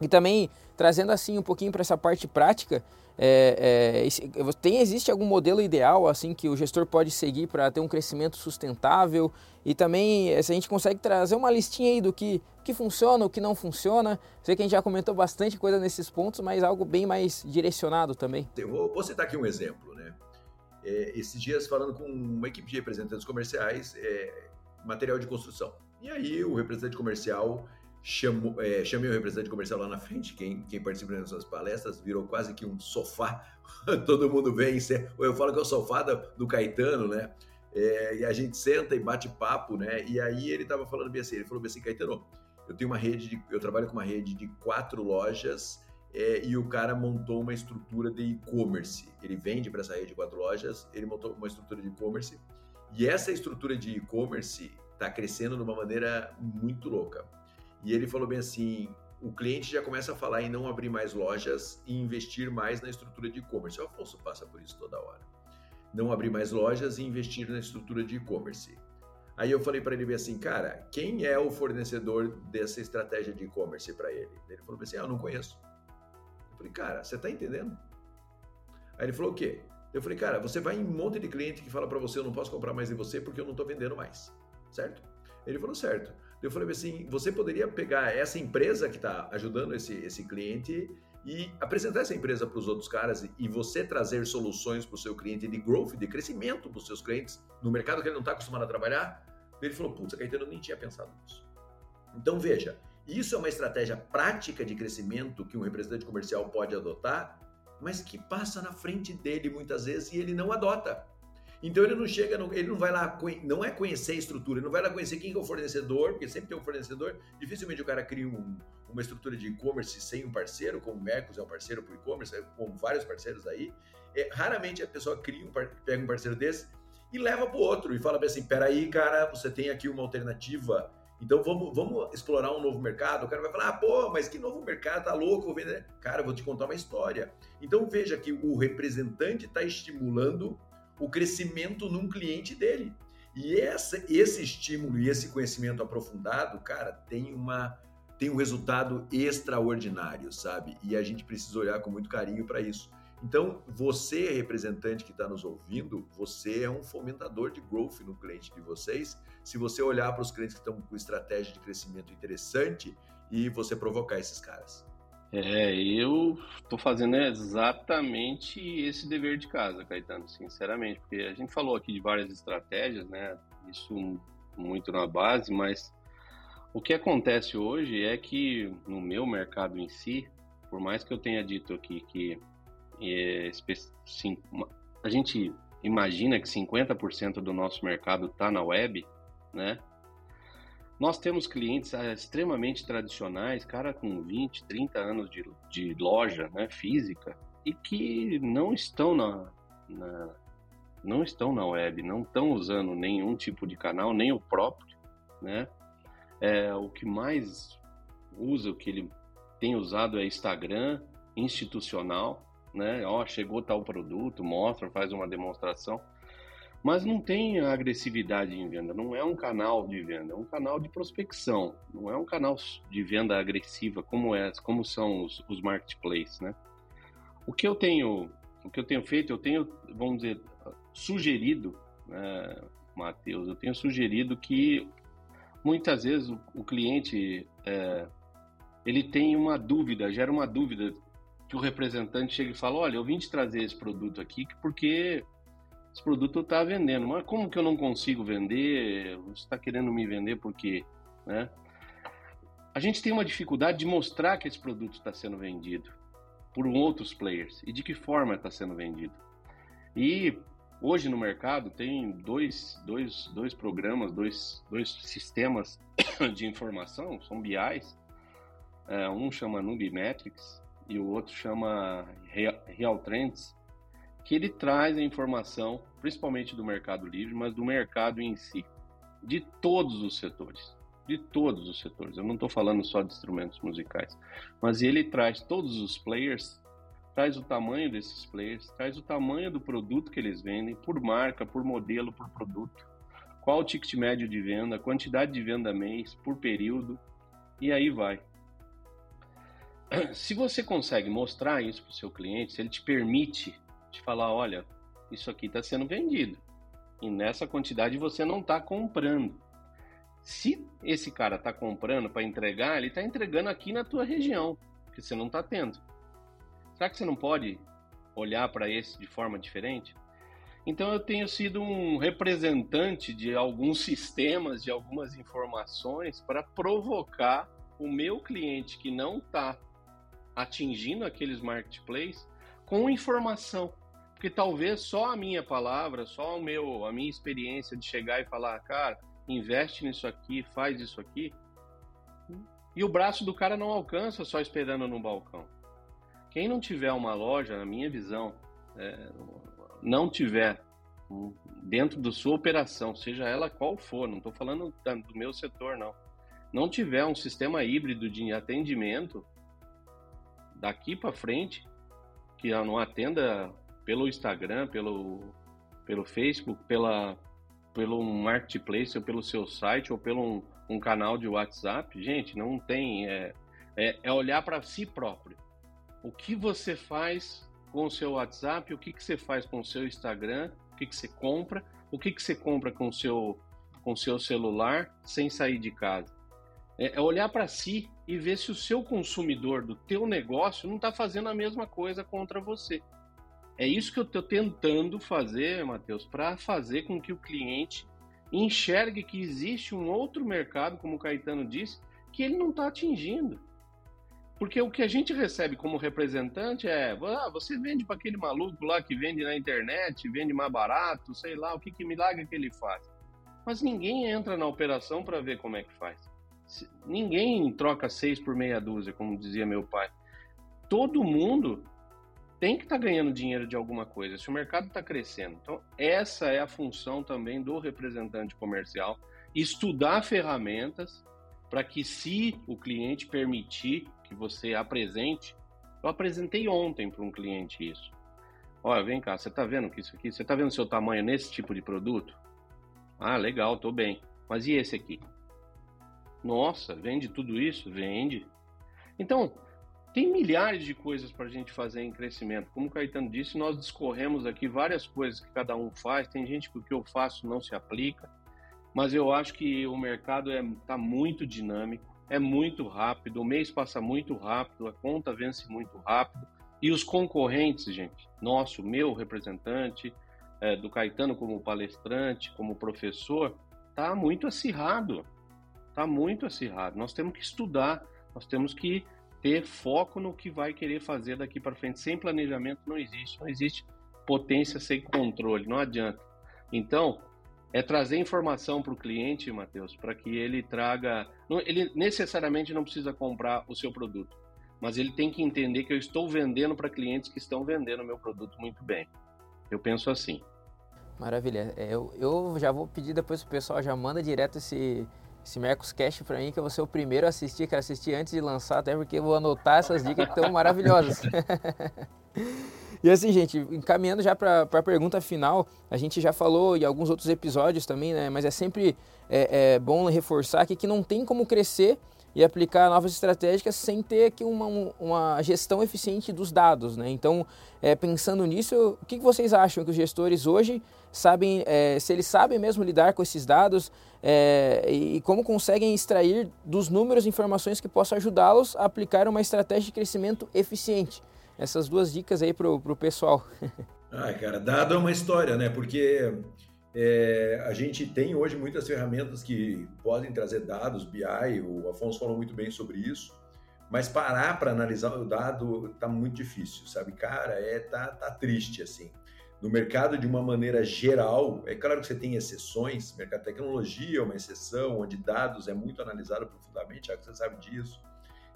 E também trazendo assim um pouquinho para essa parte prática, é, é, tem, existe algum modelo ideal assim que o gestor pode seguir para ter um crescimento sustentável? E também se a gente consegue trazer uma listinha aí do que, que funciona, o que não funciona. Sei que a gente já comentou bastante coisa nesses pontos, mas algo bem mais direcionado também. Eu vou, vou citar aqui um exemplo, né? É, esses dias falando com uma equipe de representantes comerciais, é, material de construção. E aí o representante comercial Chamo, é, chamei o representante comercial lá na frente, quem, quem participa das suas palestras, virou quase que um sofá, todo mundo vem, eu falo que é o sofá do, Caetano, né? É, e a gente senta e bate papo, né? E aí ele estava falando bem assim, ele falou bem assim, Caetano, eu tenho uma rede, de, eu trabalho com uma rede de quatro lojas é, e o cara montou uma estrutura de e-commerce. Ele vende para essa rede de quatro lojas, ele montou uma estrutura de e-commerce e essa estrutura de e-commerce está crescendo de uma maneira muito louca. E ele falou bem assim: o cliente já começa a falar em não abrir mais lojas e investir mais na estrutura de e-commerce. O Afonso passa por isso toda hora. Não abrir mais lojas e investir na estrutura de e-commerce. Aí eu falei para ele bem assim, cara, quem é o fornecedor dessa estratégia de e-commerce para ele? Ele falou assim, ah, eu não conheço. Eu falei, cara, você está entendendo? Aí ele falou o quê? Eu falei, cara, você vai em um monte de cliente que fala para você, eu não posso comprar mais de você porque eu não estou vendendo mais, certo? Ele falou, certo. Eu falei assim, você poderia pegar essa empresa que está ajudando esse, esse cliente e apresentar essa empresa para os outros caras e você trazer soluções para o seu cliente de growth, de crescimento para os seus clientes no mercado que ele não está acostumado a trabalhar? Ele falou, putz, Caetano, eu nem tinha pensado nisso. Então veja, isso é uma estratégia prática de crescimento que um representante comercial pode adotar, mas que passa na frente dele muitas vezes e ele não adota. Então ele não chega, ele não vai lá, não é conhecer a estrutura, ele não vai lá conhecer quem é o fornecedor, porque sempre tem um fornecedor. Dificilmente o cara cria um, uma estrutura de e-commerce sem um parceiro, como o Mercos é um parceiro para e-commerce, como vários parceiros aí. É, raramente a pessoa cria um, pega um parceiro desse e leva para o outro e fala assim: peraí, cara, você tem aqui uma alternativa. Então vamos, vamos explorar um novo mercado. O cara vai falar: ah, pô, mas que novo mercado? Tá louco? Vou vender. Cara, vou te contar uma história. Então veja que o representante está estimulando o crescimento num cliente dele. E essa, esse estímulo e esse conhecimento aprofundado, cara, tem uma tem um resultado extraordinário, sabe? E a gente precisa olhar com muito carinho para isso. Então, você, representante que está nos ouvindo, você é um fomentador de growth no cliente de vocês. Se você olhar para os clientes que estão com estratégia de crescimento interessante e você provocar esses caras. É, eu estou fazendo exatamente esse dever de casa, Caetano, sinceramente, porque a gente falou aqui de várias estratégias, né? Isso muito na base, mas o que acontece hoje é que no meu mercado em si, por mais que eu tenha dito aqui que é, sim, a gente imagina que 50% do nosso mercado está na web, né? Nós temos clientes ah, extremamente tradicionais, cara com 20, 30 anos de, de loja né, física e que não estão na, na, não estão na web, não estão usando nenhum tipo de canal, nem o próprio, né? É, o que mais usa, o que ele tem usado é Instagram institucional, né? Ó, chegou tal produto, mostra, faz uma demonstração mas não tem agressividade em venda, não é um canal de venda, é um canal de prospecção, não é um canal de venda agressiva como é, como são os, os marketplaces, né? O que eu tenho, o que eu tenho feito, eu tenho, vamos dizer, sugerido, né, Matheus, eu tenho sugerido que muitas vezes o, o cliente é, ele tem uma dúvida, gera uma dúvida que o representante chega e fala, olha, eu vim te trazer esse produto aqui porque esse produto está vendendo, mas como que eu não consigo vender? Você está querendo me vender por quê? Né? A gente tem uma dificuldade de mostrar que esse produto está sendo vendido por outros players e de que forma está sendo vendido. E hoje no mercado tem dois, dois, dois programas, dois, dois sistemas de informação, são BIs. É, um chama Nubimetrics e o outro chama Real, Real Trends que ele traz a informação, principalmente do Mercado Livre, mas do mercado em si, de todos os setores, de todos os setores. Eu não estou falando só de instrumentos musicais, mas ele traz todos os players, traz o tamanho desses players, traz o tamanho do produto que eles vendem, por marca, por modelo, por produto, qual o ticket médio de venda, quantidade de venda mês, por período, e aí vai. se você consegue mostrar isso para o seu cliente, se ele te permite te falar, olha, isso aqui está sendo vendido e nessa quantidade você não está comprando. Se esse cara está comprando para entregar, ele está entregando aqui na tua região, que você não está tendo. Será que você não pode olhar para esse de forma diferente? Então eu tenho sido um representante de alguns sistemas, de algumas informações para provocar o meu cliente que não está atingindo aqueles marketplaces com informação. Porque talvez só a minha palavra, só o meu, a minha experiência de chegar e falar, cara, investe nisso aqui, faz isso aqui. E o braço do cara não alcança só esperando no balcão. Quem não tiver uma loja, na minha visão, é, não tiver dentro da sua operação, seja ela qual for, não estou falando do meu setor, não, não tiver um sistema híbrido de atendimento, daqui para frente, que não atenda pelo Instagram, pelo, pelo Facebook, pela, pelo marketplace, ou pelo seu site, ou pelo um, um canal de WhatsApp, gente, não tem. É, é, é olhar para si próprio. O que você faz com o seu WhatsApp, o que, que você faz com o seu Instagram, o que, que você compra, o que, que você compra com o seu, com seu celular sem sair de casa. É, é olhar para si e ver se o seu consumidor do teu negócio não está fazendo a mesma coisa contra você. É isso que eu estou tentando fazer, Matheus, para fazer com que o cliente enxergue que existe um outro mercado, como o Caetano disse, que ele não está atingindo. Porque o que a gente recebe como representante é: ah, você vende para aquele maluco lá que vende na internet, vende mais barato, sei lá, o que, que milagre que ele faz. Mas ninguém entra na operação para ver como é que faz. Ninguém troca seis por meia dúzia, como dizia meu pai. Todo mundo tem que estar tá ganhando dinheiro de alguma coisa, se o mercado está crescendo. Então, essa é a função também do representante comercial: estudar ferramentas para que, se o cliente permitir que você apresente, eu apresentei ontem para um cliente isso. Olha, vem cá, você está vendo que isso aqui? Você está vendo seu tamanho nesse tipo de produto? Ah, legal, estou bem. Mas e esse aqui? Nossa, vende tudo isso? Vende. Então, tem milhares de coisas para a gente fazer em crescimento. Como o Caetano disse, nós discorremos aqui várias coisas que cada um faz. Tem gente que o que eu faço não se aplica, mas eu acho que o mercado está é, tá muito dinâmico, é muito rápido, o mês passa muito rápido, a conta vence muito rápido. E os concorrentes, gente, nosso, meu representante, é, do Caetano como palestrante, como professor, tá muito acirrado. Está muito acirrado. Nós temos que estudar, nós temos que ter foco no que vai querer fazer daqui para frente. Sem planejamento não existe, não existe potência sem controle, não adianta. Então, é trazer informação para o cliente, Matheus, para que ele traga. Ele necessariamente não precisa comprar o seu produto, mas ele tem que entender que eu estou vendendo para clientes que estão vendendo o meu produto muito bem. Eu penso assim. Maravilha. É, eu, eu já vou pedir depois o pessoal já manda direto esse esse Mercoscast para mim, que eu vou ser o primeiro a assistir, quero assistir antes de lançar, até porque eu vou anotar essas dicas que estão maravilhosas. e assim, gente, encaminhando já para a pergunta final, a gente já falou em alguns outros episódios também, né? Mas é sempre é, é bom reforçar aqui que não tem como crescer e aplicar novas estratégias sem ter aqui uma, uma gestão eficiente dos dados. Né? Então, é, pensando nisso, o que vocês acham que os gestores hoje sabem, é, se eles sabem mesmo lidar com esses dados é, e como conseguem extrair dos números informações que possam ajudá-los a aplicar uma estratégia de crescimento eficiente? Essas duas dicas aí para o pessoal. Ai, cara, dado é uma história, né? Porque é, a gente tem hoje muitas ferramentas que podem trazer dados, BI, o Afonso falou muito bem sobre isso, mas parar para analisar o dado tá muito difícil, sabe? Cara, é, tá, tá triste assim. No mercado, de uma maneira geral, é claro que você tem exceções, mercado de tecnologia é uma exceção, onde dados é muito analisado profundamente, já que você sabe disso,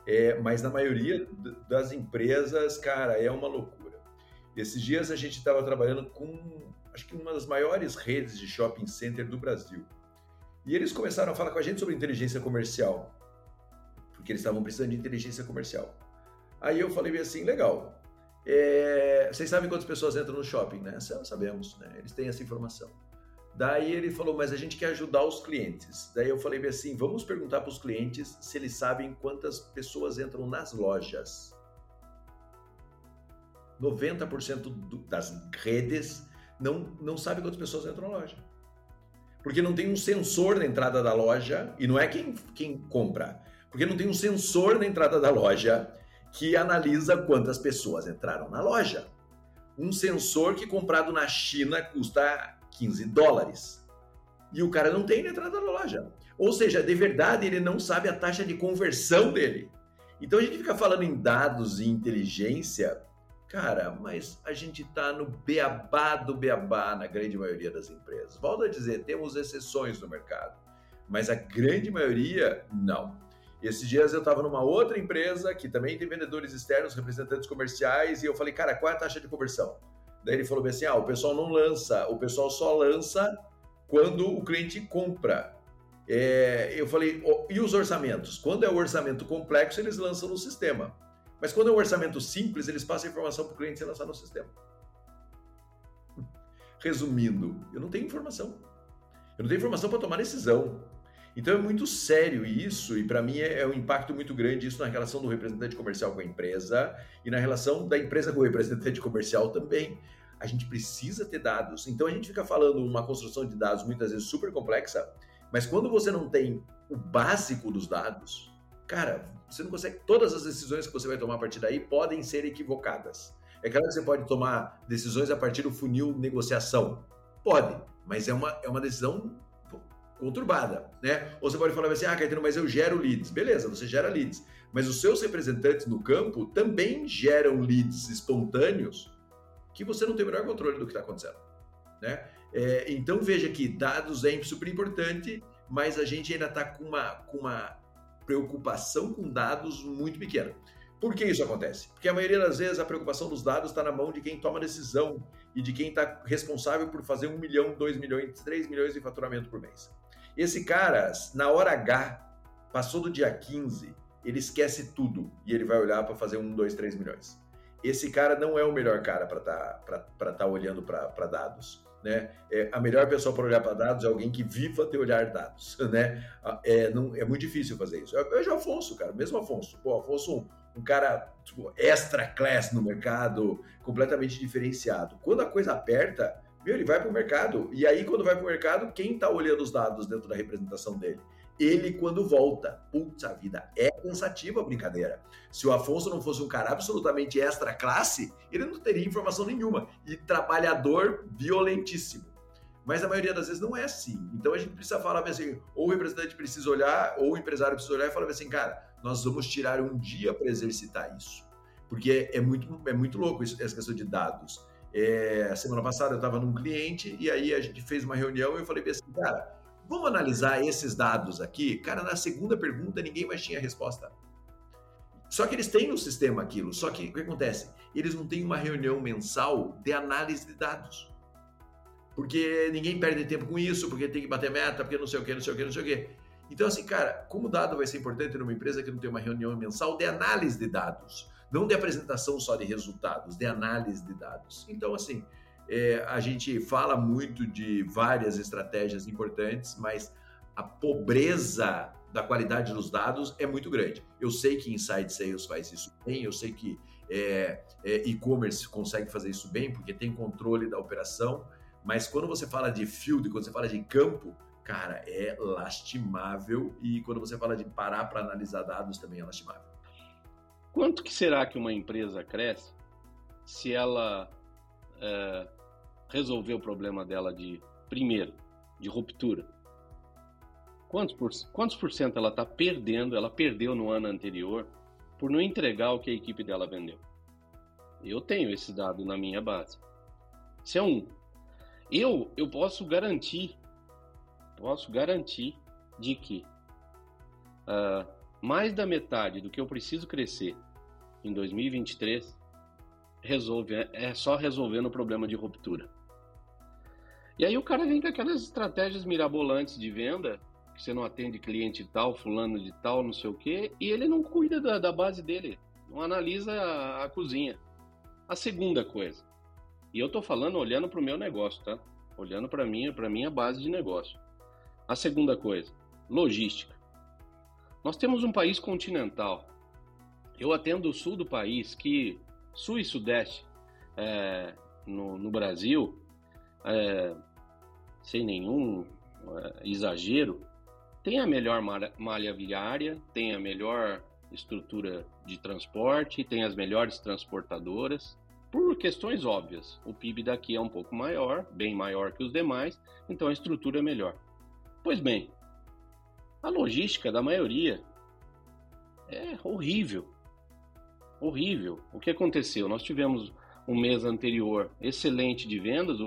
é, mas na maioria das empresas, cara, é uma loucura. Esses dias a gente estava trabalhando com acho que uma das maiores redes de shopping center do Brasil. E eles começaram a falar com a gente sobre inteligência comercial, porque eles estavam precisando de inteligência comercial. Aí eu falei assim, legal. É, vocês sabem quantas pessoas entram no shopping, né? Sabemos, né? Eles têm essa informação. Daí ele falou, mas a gente quer ajudar os clientes. Daí eu falei assim, vamos perguntar para os clientes se eles sabem quantas pessoas entram nas lojas. 90% do, das redes não, não sabe quantas pessoas entram na loja. Porque não tem um sensor na entrada da loja, e não é quem, quem compra, porque não tem um sensor na entrada da loja que analisa quantas pessoas entraram na loja. Um sensor que comprado na China custa 15 dólares. E o cara não tem na entrada da loja. Ou seja, de verdade, ele não sabe a taxa de conversão dele. Então a gente fica falando em dados e inteligência Cara, mas a gente está no beabá do beabá na grande maioria das empresas. Volto a dizer, temos exceções no mercado, mas a grande maioria não. Esses dias eu estava numa outra empresa que também tem vendedores externos, representantes comerciais, e eu falei, cara, qual é a taxa de conversão? Daí ele falou assim: ah, o pessoal não lança, o pessoal só lança quando o cliente compra. É, eu falei, oh, e os orçamentos? Quando é o orçamento complexo, eles lançam no sistema. Mas quando é um orçamento simples, eles passam a informação para o cliente sem lançar no sistema. Resumindo, eu não tenho informação. Eu não tenho informação para tomar decisão. Então é muito sério isso, e para mim é, é, um impacto muito grande isso na relação do representante comercial com a empresa e na relação da empresa com o representante comercial também. A gente precisa ter dados. Então a gente fica falando uma construção de dados muitas vezes super complexa, mas quando você não tem o básico dos dados, cara, você não consegue. Todas as decisões que você vai tomar a partir daí podem ser equivocadas. É claro que você pode tomar decisões a partir do funil negociação. Pode, mas é uma, é uma decisão conturbada, né? Ou você pode falar assim, ah, Caetano, mas eu gero leads. Beleza, você gera leads. Mas os seus representantes no campo também geram leads espontâneos que você não tem o menor controle do que está acontecendo, né? É, então veja que dados é super importante, mas a gente ainda está com uma, com uma preocupação com dados muito pequena. Por que isso acontece? Porque a maioria das vezes a preocupação dos dados está na mão de quem toma decisão e de quem está responsável por fazer um milhão, dois milhões, três milhões de faturamento por mês. Esse cara, na hora H, passou do dia 15, ele esquece tudo e ele vai olhar para fazer um, dois, três milhões. Esse cara não é o melhor cara para estar tá, tá olhando para dados. Né? É, a melhor pessoa para olhar para dados é alguém que viva de olhar dados, né? É, não, é muito difícil fazer isso. Eu vejo o Afonso, cara, mesmo Afonso. Pô, Afonso, um, um cara tipo, extra class no mercado, completamente diferenciado. Quando a coisa aperta, meu, ele vai para o mercado. E aí, quando vai para o mercado, quem está olhando os dados dentro da representação dele? Ele quando volta. Putz, a vida é cansativa a brincadeira. Se o Afonso não fosse um cara absolutamente extra classe, ele não teria informação nenhuma. E trabalhador violentíssimo. Mas a maioria das vezes não é assim. Então a gente precisa falar assim, ou o representante precisa olhar, ou o empresário precisa olhar e falar assim, cara, nós vamos tirar um dia para exercitar isso. Porque é muito, é muito louco isso, essa questão de dados. É, semana passada eu estava num cliente e aí a gente fez uma reunião e eu falei assim, cara, Vamos analisar esses dados aqui? Cara, na segunda pergunta ninguém mais tinha resposta. Só que eles têm no sistema aquilo. Só que o que acontece? Eles não têm uma reunião mensal de análise de dados. Porque ninguém perde tempo com isso, porque tem que bater meta, porque não sei o que, não sei o que, não sei o que. Então, assim, cara, como dado vai ser importante numa empresa que não tem uma reunião mensal de análise de dados? Não de apresentação só de resultados, de análise de dados. Então, assim, é, a gente fala muito de várias estratégias importantes, mas a pobreza da qualidade dos dados é muito grande. Eu sei que Inside Sales faz isso bem, eu sei que é, é, e-commerce consegue fazer isso bem, porque tem controle da operação, mas quando você fala de field, quando você fala de campo, cara, é lastimável e quando você fala de parar para analisar dados também é lastimável. Quanto que será que uma empresa cresce se ela é, resolver o problema dela de, primeiro, de ruptura. Quantos por, quantos por cento ela está perdendo, ela perdeu no ano anterior, por não entregar o que a equipe dela vendeu? Eu tenho esse dado na minha base. Isso é um. Eu, eu posso garantir, posso garantir de que uh, mais da metade do que eu preciso crescer em 2023 resolve, é, é só resolvendo o problema de ruptura. E aí o cara vem com aquelas estratégias mirabolantes de venda, que você não atende cliente tal, fulano de tal, não sei o quê, e ele não cuida da, da base dele, não analisa a, a, cozinha. A segunda coisa, e eu tô falando olhando para o meu negócio, tá? olhando para mim, para minha base de negócio. A segunda coisa, logística. Nós temos um país continental. Eu atendo o sul do país, que sul e sudeste é, no, no, Brasil, é, sem nenhum é, exagero, tem a melhor malha viária, tem a melhor estrutura de transporte, tem as melhores transportadoras, por questões óbvias. O PIB daqui é um pouco maior, bem maior que os demais, então a estrutura é melhor. Pois bem, a logística da maioria é horrível. Horrível. O que aconteceu? Nós tivemos um mês anterior excelente de vendas.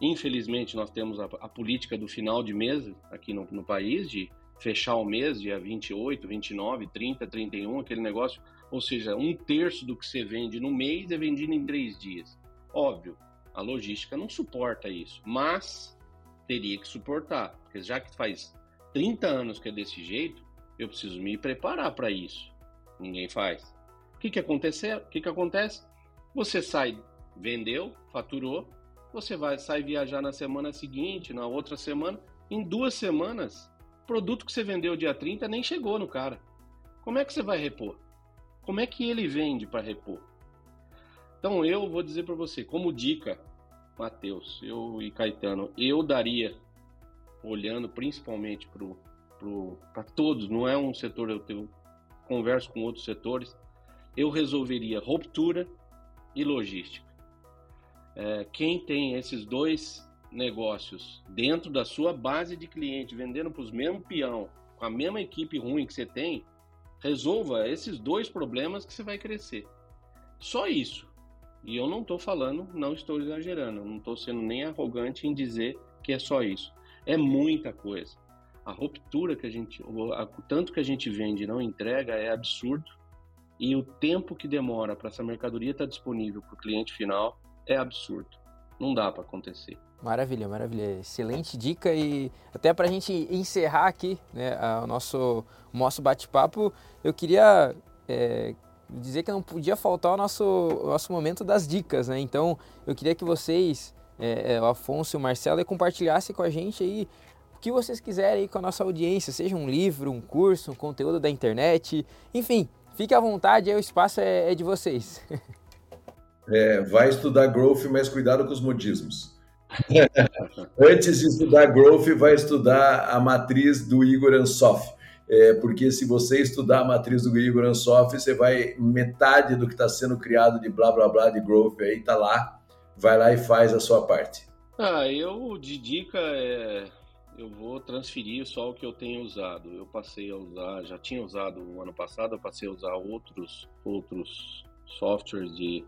Infelizmente, nós temos a, a política do final de mês aqui no, no país, de fechar o mês, dia 28, 29, 30, 31, aquele negócio. Ou seja, um terço do que você vende no mês é vendido em três dias. Óbvio, a logística não suporta isso, mas teria que suportar, porque já que faz 30 anos que é desse jeito, eu preciso me preparar para isso. Ninguém faz. O que que acontece? O que que acontece? Você sai, vendeu, faturou, você vai sai viajar na semana seguinte, na outra semana, em duas semanas, produto que você vendeu dia 30 nem chegou no cara. Como é que você vai repor? Como é que ele vende para repor? Então eu vou dizer para você, como dica, Matheus, eu e Caetano, eu daria olhando principalmente para todos, não é um setor, eu tenho, converso com outros setores, eu resolveria ruptura e logística. É, quem tem esses dois negócios dentro da sua base de cliente, vendendo para os mesmos peão, com a mesma equipe ruim que você tem, resolva esses dois problemas que você vai crescer. Só isso. E eu não estou falando, não estou exagerando, não estou sendo nem arrogante em dizer que é só isso é muita coisa. A ruptura que a gente, o tanto que a gente vende e não entrega é absurdo. E o tempo que demora para essa mercadoria estar tá disponível para o cliente final é absurdo. Não dá para acontecer. Maravilha, maravilha. Excelente dica e até para a gente encerrar aqui né, o nosso, nosso bate-papo, eu queria é, dizer que não podia faltar o nosso, o nosso momento das dicas, né? Então eu queria que vocês é, é, o Afonso e o Marcelo e compartilhasse com a gente aí o que vocês quiserem aí com a nossa audiência, seja um livro, um curso, um conteúdo da internet, enfim, fique à vontade, aí o espaço é, é de vocês. É, vai estudar growth, mas cuidado com os modismos. Antes de estudar growth, vai estudar a matriz do Igor Ansoff. É, porque se você estudar a matriz do Igor Ansoff, você vai metade do que está sendo criado de blá blá blá de growth aí está lá vai lá e faz a sua parte. Ah, eu de dica é, eu vou transferir só o que eu tenho usado. Eu passei a usar, já tinha usado o ano passado, eu passei a usar outros outros softwares de,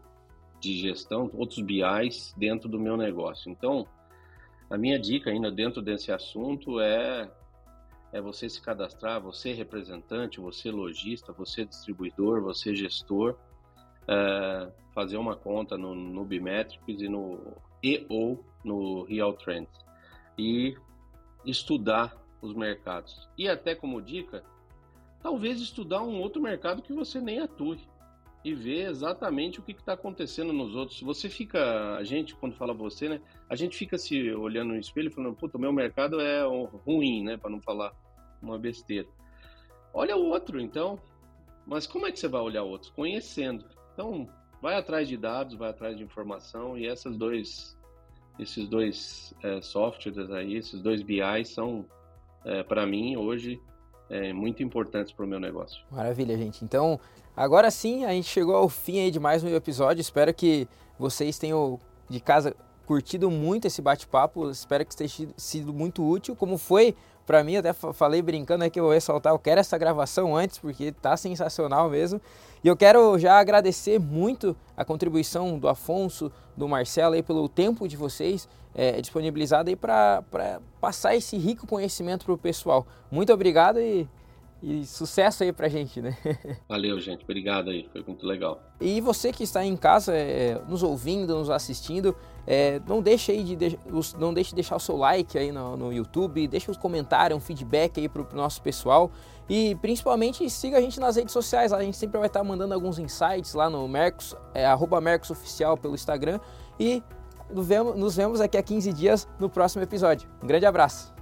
de gestão, outros BIs dentro do meu negócio. Então, a minha dica ainda dentro desse assunto é é você se cadastrar, você representante, você lojista, você distribuidor, você gestor, é, fazer uma conta no Nubimetrics e no e ou no Real Trends e estudar os mercados. E até como dica, talvez estudar um outro mercado que você nem atue e ver exatamente o que está acontecendo nos outros. Você fica, a gente, quando fala você, né? A gente fica se olhando no espelho falando, puta, o meu mercado é ruim, né? Para não falar uma besteira. Olha o outro, então. Mas como é que você vai olhar outros? Conhecendo. Então, vai atrás de dados, vai atrás de informação e essas dois, esses dois é, softwares aí, esses dois BI são, é, para mim, hoje, é, muito importantes para o meu negócio. Maravilha, gente. Então, agora sim, a gente chegou ao fim aí de mais um episódio. Espero que vocês tenham de casa curtido muito esse bate-papo. Espero que tenha sido muito útil, como foi para mim, até falei brincando aqui, eu vou ressaltar, eu quero essa gravação antes, porque tá sensacional mesmo. E eu quero já agradecer muito a contribuição do Afonso, do Marcelo aí pelo tempo de vocês é, disponibilizado aí para passar esse rico conhecimento para o pessoal. Muito obrigado e e sucesso aí pra gente, né? Valeu, gente. Obrigado aí. Foi muito legal. E você que está em casa, é, nos ouvindo, nos assistindo, é, não deixe aí de, de, não deixe de deixar o seu like aí no, no YouTube, deixe um comentário, um feedback aí pro, pro nosso pessoal. E principalmente siga a gente nas redes sociais, a gente sempre vai estar mandando alguns insights lá no Mercos, é, arroba Mercos Oficial pelo Instagram. E nos vemos daqui a 15 dias no próximo episódio. Um grande abraço.